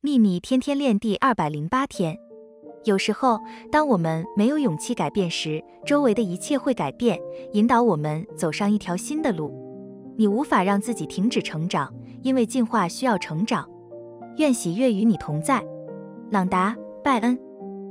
秘密天天练第二百零八天。有时候当我们没有勇气改变时周围的一切会改变引导我们走上一条新的路。你无法让自己停止成长因为进化需要成长。愿喜悦与你同在。朗达拜恩。